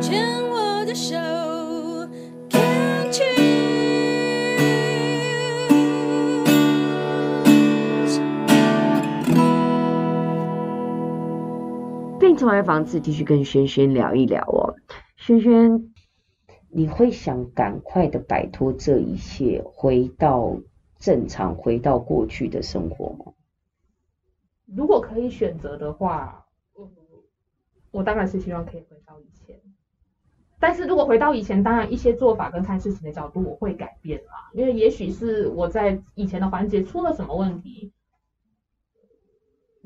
牵我的手，Can't you？病虫害防治，继续跟轩轩聊一聊哦。轩轩，你会想赶快的摆脱这一切，回到正常，回到过去的生活吗？如果可以选择的话，我我当然是希望可以回到以前。但是如果回到以前，当然一些做法跟看事情的角度我会改变啦，因为也许是我在以前的环节出了什么问题。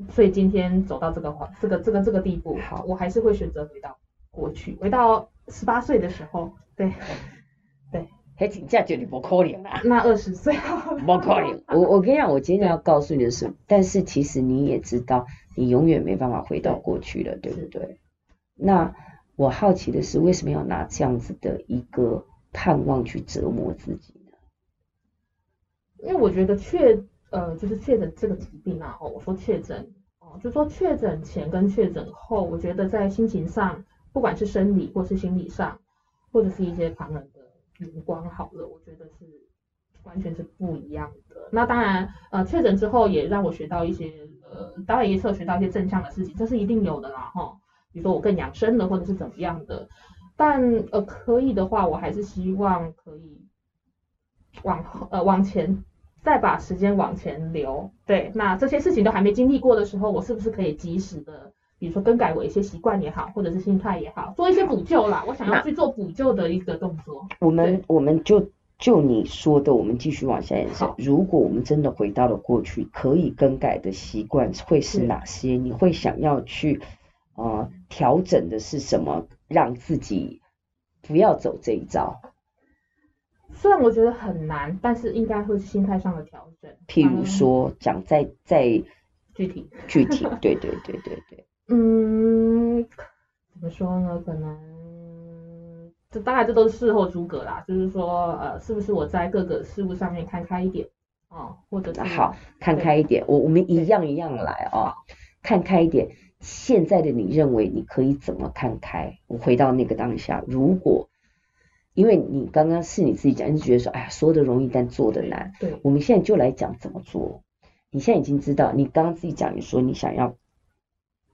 所以今天走到这个环这个这个这个地步，好，我还是会选择回到过去，回到十八岁的时候，对，对，还请假就你不可能啊，那二十岁，不可能。我我跟你讲，我今天要告诉你的是，但是其实你也知道，你永远没办法回到过去了，对不对？那我好奇的是，为什么要拿这样子的一个盼望去折磨自己呢？因为我觉得确。呃，就是确诊这个疾病啊，我说确诊，哦，就说确诊前跟确诊后，我觉得在心情上，不管是生理或是心理上，或者是一些旁人的眼光，好了，我觉得是完全是不一样的。那当然，呃，确诊之后也让我学到一些，呃，当然也是有学到一些正向的事情，这是一定有的啦，哈、比如说我更养生了，或者是怎么样的。但呃，可以的话，我还是希望可以往后呃往前。再把时间往前留，对，那这些事情都还没经历过的时候，我是不是可以及时的，比如说更改我一些习惯也好，或者是心态也好，做一些补救啦。我想要去做补救的一个动作。我们我们就就你说的，我们继续往下延伸。如果我们真的回到了过去，可以更改的习惯会是哪些？你会想要去呃调整的是什么，让自己不要走这一招？虽然我觉得很难，但是应该会是心态上的调整。譬如说，讲再再具体，具体，对对对对对。嗯，怎么说呢？可能这大概这都是事后诸葛啦。就是说，呃，是不是我在各个事物上面看开一点哦，或者好看开一点。我我们一样一样来啊、哦，看开一点。现在的你认为你可以怎么看开？我回到那个当下，如果。因为你刚刚是你自己讲，你是觉得说，哎呀，说的容易，但做的难。对，我们现在就来讲怎么做。你现在已经知道，你刚刚自己讲，你说你想要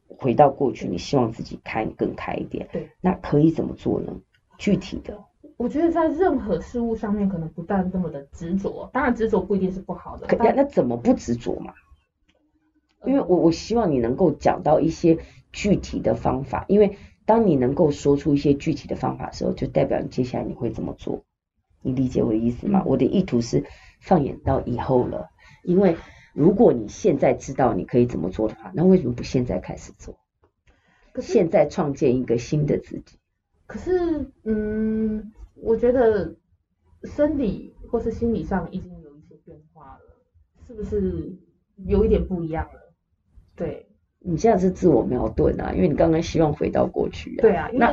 回到过去，你希望自己开更开一点。对，那可以怎么做呢？具体的，我觉得在任何事物上面，可能不但这么的执着，当然执着不一定是不好的。可那那怎么不执着嘛？因为我我希望你能够讲到一些具体的方法，因为。当你能够说出一些具体的方法的时候，就代表你接下来你会怎么做？你理解我的意思吗？我的意图是放眼到以后了，因为如果你现在知道你可以怎么做的话，那为什么不现在开始做？现在创建一个新的自己。可是，嗯，我觉得生理或是心理上已经有一些变化了，是不是有一点不一样了？对。你现在是自我矛盾啊，因为你刚刚希望回到过去啊。对啊，那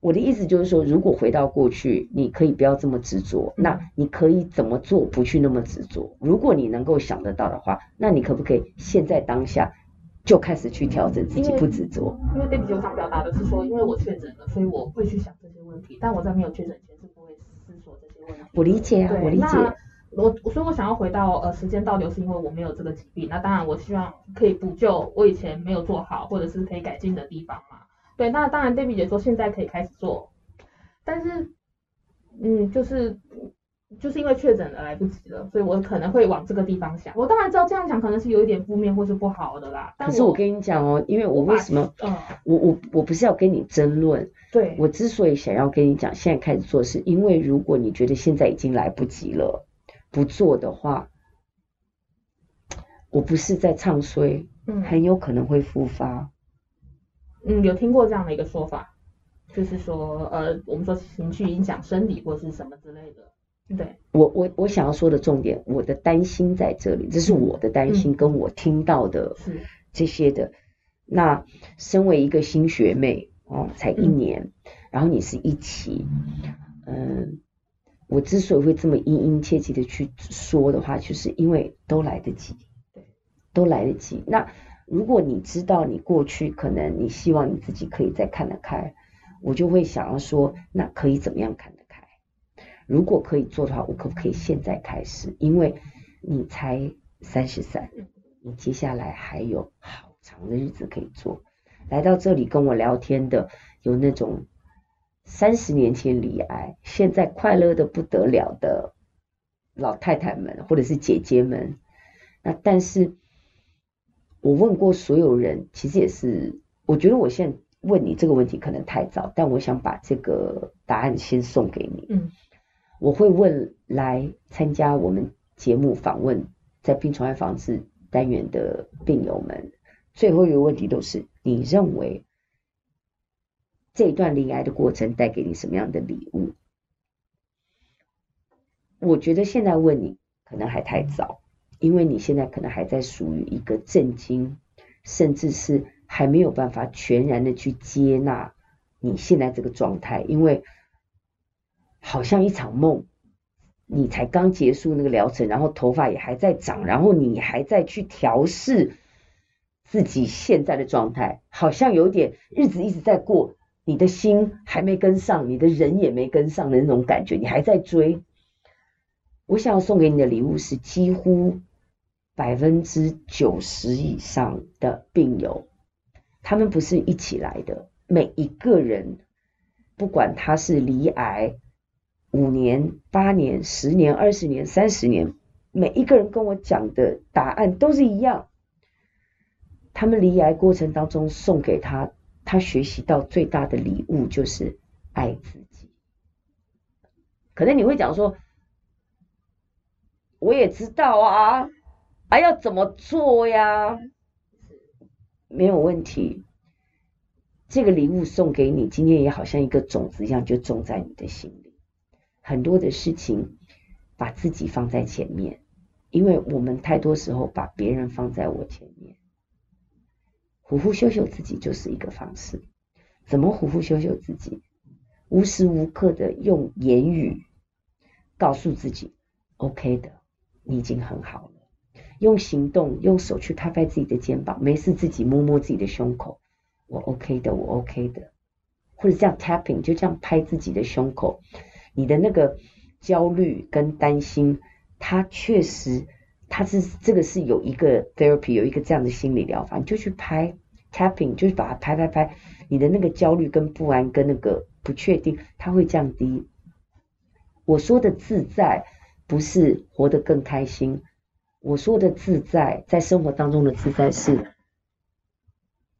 我的意思就是说，如果回到过去，你可以不要这么执着。那你可以怎么做，不去那么执着？如果你能够想得到的话，那你可不可以现在当下就开始去调整自己，不执着？因为 Debbie 就想表达的是说，因为我确诊了，所以我会去想这些问题，但我在没有确诊前是不会思索这些问题。我理解啊，我理解。我所以，我想要回到呃时间倒流，是因为我没有这个疾病。那当然，我希望可以补救我以前没有做好，或者是可以改进的地方嘛。对，那当然，Debbie 姐说现在可以开始做，但是，嗯，就是就是因为确诊了来不及了，所以我可能会往这个地方想。我当然知道这样想可能是有一点负面或是不好的啦。但可是我跟你讲哦，因为我为什么？嗯，我我我不是要跟你争论。对。我之所以想要跟你讲现在开始做，是因为如果你觉得现在已经来不及了。不做的话，我不是在唱衰，嗯，很有可能会复发。嗯，有听过这样的一个说法，就是说，呃，我们说情绪影响生理或是什么之类的。对，我我我想要说的重点，我的担心在这里，这是我的担心，跟我听到的这些的。嗯，那身为一个新学妹哦，才一年，嗯，然后你是一期，嗯。我之所以会这么殷殷切切的去说的话，就是因为都来得及，对，都来得及。那如果你知道你过去可能你希望你自己可以再看得开，我就会想要说，那可以怎么样看得开？如果可以做的话，我可不可以现在开始？因为你才三十三，你接下来还有好长的日子可以做。来到这里跟我聊天的，有那种三十年前罹癌，现在快乐的不得了的老太太们，或者是姐姐们。那但是，我问过所有人，其实也是，我觉得我现在问你这个问题可能太早，但我想把这个答案先送给你。嗯，我会问来参加我们节目访问在病虫害防治单元的病友们，最后一个问题都是。你认为这一段罹癌的过程带给你什么样的礼物？我觉得现在问你可能还太早，因为你现在可能还在属于一个震惊，甚至是还没有办法全然的去接纳你现在这个状态，因为好像一场梦，你才刚结束那个疗程，然后头发也还在长，然后你还在去调试。自己现在的状态好像有点日子一直在过，你的心还没跟上，你的人也没跟上的那种感觉，你还在追。我想要送给你的礼物是几乎百分之九十以上的病友，他们不是一起来的，每一个人，不管他是离癌五年、八年、十年、二十年、三十年，每一个人跟我讲的答案都是一样。他们离癌过程当中送给他，他学习到最大的礼物就是爱自己。可能你会讲说，我也知道啊，还要怎么做呀？没有问题，这个礼物送给你，今天也好像一个种子一样，就种在你的心里。很多的事情，把自己放在前面，因为我们太多时候把别人放在我前面。虎虎修修自己就是一个方式，怎么虎虎修修自己？无时无刻的用言语告诉自己，OK 的，你已经很好了。用行动，用手去拍拍自己的肩膀，没事自己摸摸自己的胸口，我 OK 的，我 OK 的。或者这样 tapping，就这样拍自己的胸口。你的那个焦虑跟担心，它确实。他是这个是有一个 therapy，有一个这样的心理疗法，你就去拍 tapping，就是把它拍拍拍，你的那个焦虑跟不安跟那个不确定，它会降低。我说的自在不是活得更开心，我说的自在在生活当中的自在是，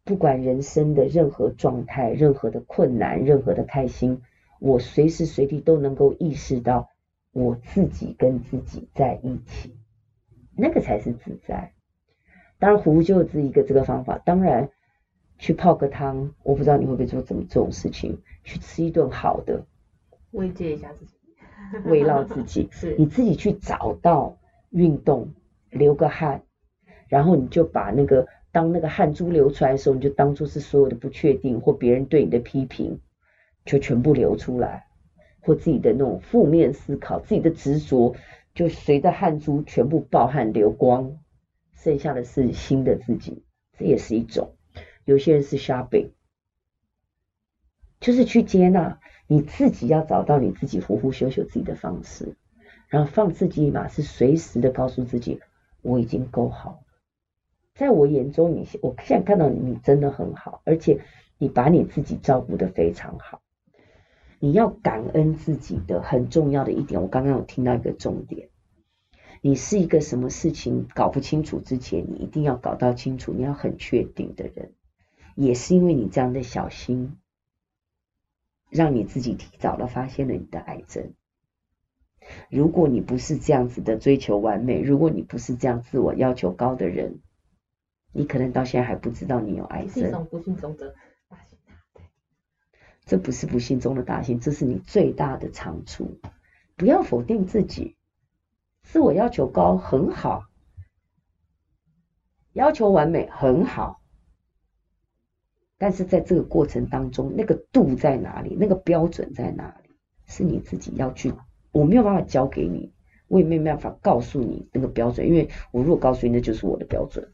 不管人生的任何状态、任何的困难、任何的开心，我随时随地都能够意识到我自己跟自己在一起。那个才是自在。当然，呼就是一个这个方法。当然，去泡个汤，我不知道你会不会做这么这种事情。去吃一顿好的，慰藉一下自己，慰劳自己。是，你自己去找到运动，流个汗，然后你就把那个当那个汗珠流出来的时候，你就当做是所有的不确定或别人对你的批评，就全部流出来，或自己的那种负面思考，自己的执着。就随着汗珠全部爆汗流光，剩下的是新的自己，这也是一种。有些人是 shopping，就是去接纳你自己，要找到你自己呼呼修修自己的方式，然后放自己一马，是随时的告诉自己，我已经够好。在我眼中，你我现在看到你，真的很好，而且你把你自己照顾得非常好。你要感恩自己的很重要的一点，我刚刚有听到一个重点，你是一个什么事情搞不清楚之前，你一定要搞到清楚，你要很确定的人，也是因为你这样的小心，让你自己提早了发现了你的癌症。如果你不是这样子的追求完美，如果你不是这样自我要求高的人，你可能到现在还不知道你有癌症。这不是不幸中的大幸，这是你最大的长处。不要否定自己，自我要求高很好，要求完美很好，但是在这个过程当中，那个度在哪里？那个标准在哪里？是你自己要去，我没有办法教给你，我也没有办法告诉你那个标准，因为我如果告诉你，那就是我的标准。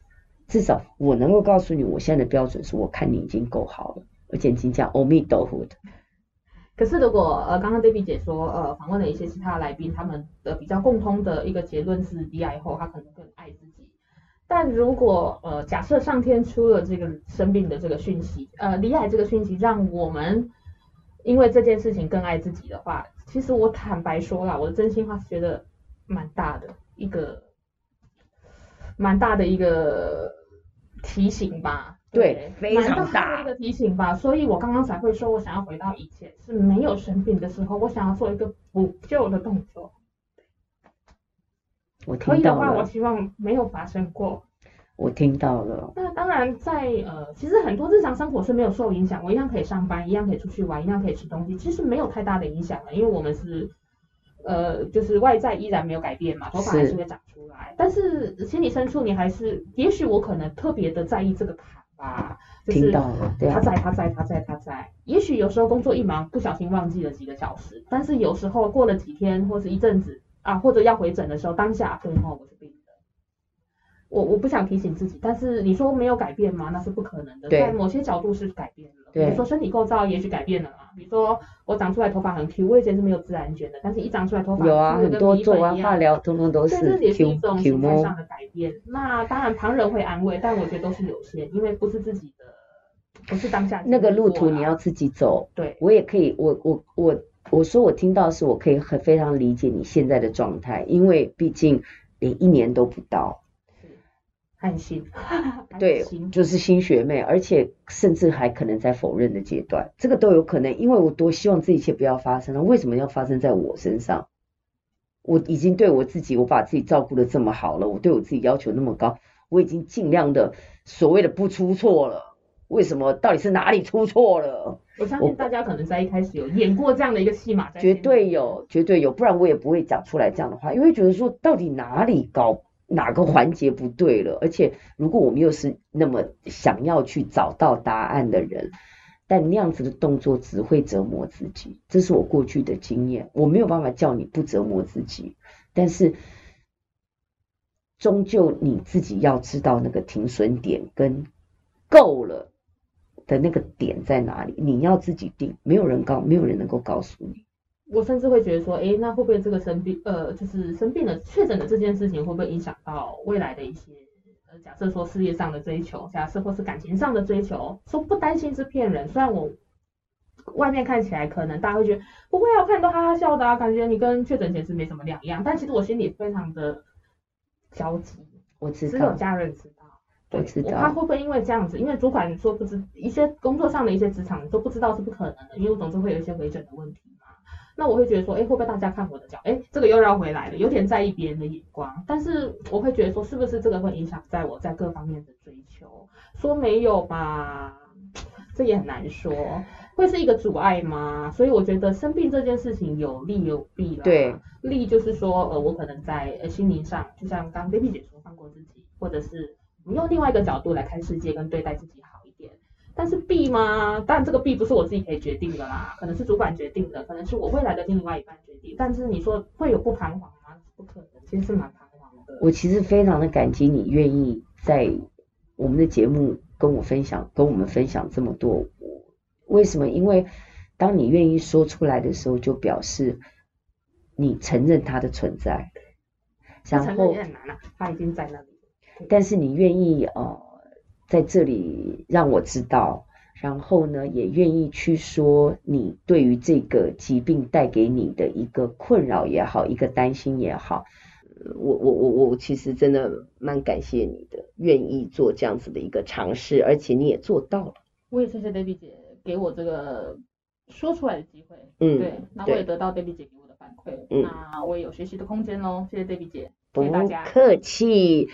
至少我能够告诉你，我现在的标准是我看你已经够好了。而且已经讲阿弥陀佛的，可是如果呃刚刚 Debbie 姐说呃访问了一些其他来宾，他们的比较共通的一个结论是罹癌后他可能更爱自己。但如果呃假设上天出了这个生病的这个讯息，呃离癌这个讯息让我们因为这件事情更爱自己的话，其实我坦白说啦，我的真心话是觉得蛮大的一个蛮大的一个提醒吧。对，非常大的一个提醒吧，所以我刚刚才会说，我想要回到以前是没有生病的时候，我想要做一个补救的动作。我听到了。可以的话，我希望没有发生过。我听到了。那当然在，在呃，其实很多日常生活是没有受影响，我一样可以上班，一样可以出去玩，一样可以吃东西，其实没有太大的影响的，因为我们是呃，就是外在依然没有改变嘛，头发还是会长出来，是但是心理深处你还是，也许我可能特别的在意这个坎。啊，就是他在，他在，他在，他在。也许有时候工作一忙，不小心忘记了几个小时，但是有时候过了几天或是一阵子啊，或者要回诊的时候，当下对哦，我是病人。我我不想提醒自己，但是你说没有改变吗？那是不可能的，在某些角度是改变了。比如说身体构造也许改变了嘛，比如说我长出来头发很 Q，我以前是没有自然卷的，但是一长出来头发有啊，很多做完化疗，通通都是 Q，这也是一种形态上的改变。那当然旁人会安慰，但我觉得都是有限，因为不是自己的，不是当下。那个路途你要自己走。对，我也可以，我我我我说我听到是，我可以很非常理解你现在的状态，因为毕竟连一年都不到。安心，对，就是新学妹，而且甚至还可能在否认的阶段，这个都有可能。因为我多希望这一切不要发生了，为什么要发生在我身上？我已经对我自己，我把自己照顾的这么好了，我对我自己要求那么高，我已经尽量的所谓的不出错了。为什么？到底是哪里出错了？我相信大家可能在一开始有演过这样的一个戏码，绝对有，绝对有，不然我也不会讲出来这样的话，因为觉得说到底哪里高。哪个环节不对了？而且如果我们又是那么想要去找到答案的人，但那样子的动作只会折磨自己。这是我过去的经验，我没有办法叫你不折磨自己，但是终究你自己要知道那个停损点跟够了的那个点在哪里，你要自己定，没有人告，没有人能够告诉你。我甚至会觉得说，哎，那会不会这个生病，呃，就是生病了确诊的这件事情，会不会影响到未来的一些，呃，假设说事业上的追求，假设或是感情上的追求，说不担心是骗人。虽然我外面看起来可能大家会觉得不会啊，我看你都哈哈笑的啊，感觉你跟确诊前是没什么两样，但其实我心里非常的焦急。我知道，只有家人知道。对，我知道。我怕会不会因为这样子，因为主管说不知一些工作上的一些职场都不知道是不可能的，因为我总是会有一些回诊的问题。那我会觉得说，哎，会不会大家看我的脚？哎，这个又绕回来了，有点在意别人的眼光。但是我会觉得说，是不是这个会影响在我在各方面的追求？说没有吧，这也很难说。会是一个阻碍吗？所以我觉得生病这件事情有利有弊啦。对，利就是说，呃，我可能在呃心灵上，就像刚刚 Debbie 姐说，放过自己，或者是你用另外一个角度来看世界跟对待自己好。但是弊吗？当然这个弊不是我自己可以决定的啦，可能是主管决定的，可能是我未来的另外一半决定。但是你说会有不彷徨吗？不可能，其实是蛮彷徨的。我其实非常的感激你愿意在我们的节目跟我分享，跟我们分享这么多。为什么？因为当你愿意说出来的时候，就表示你承认它的存在。然后承认也很难啊，它已经在那里。但是你愿意呃。在这里让我知道，然后呢，也愿意去说你对于这个疾病带给你的一个困扰也好，一个担心也好，我我我我其实真的蛮感谢你的，愿意做这样子的一个尝试，而且你也做到了。我也谢谢 Debbie 姐给我这个说出来的机会，嗯，对，那我也得到 Debbie 姐给我的反馈，嗯，那我也有学习的空间喽，谢谢 Debbie 姐，谢谢大家，不客气。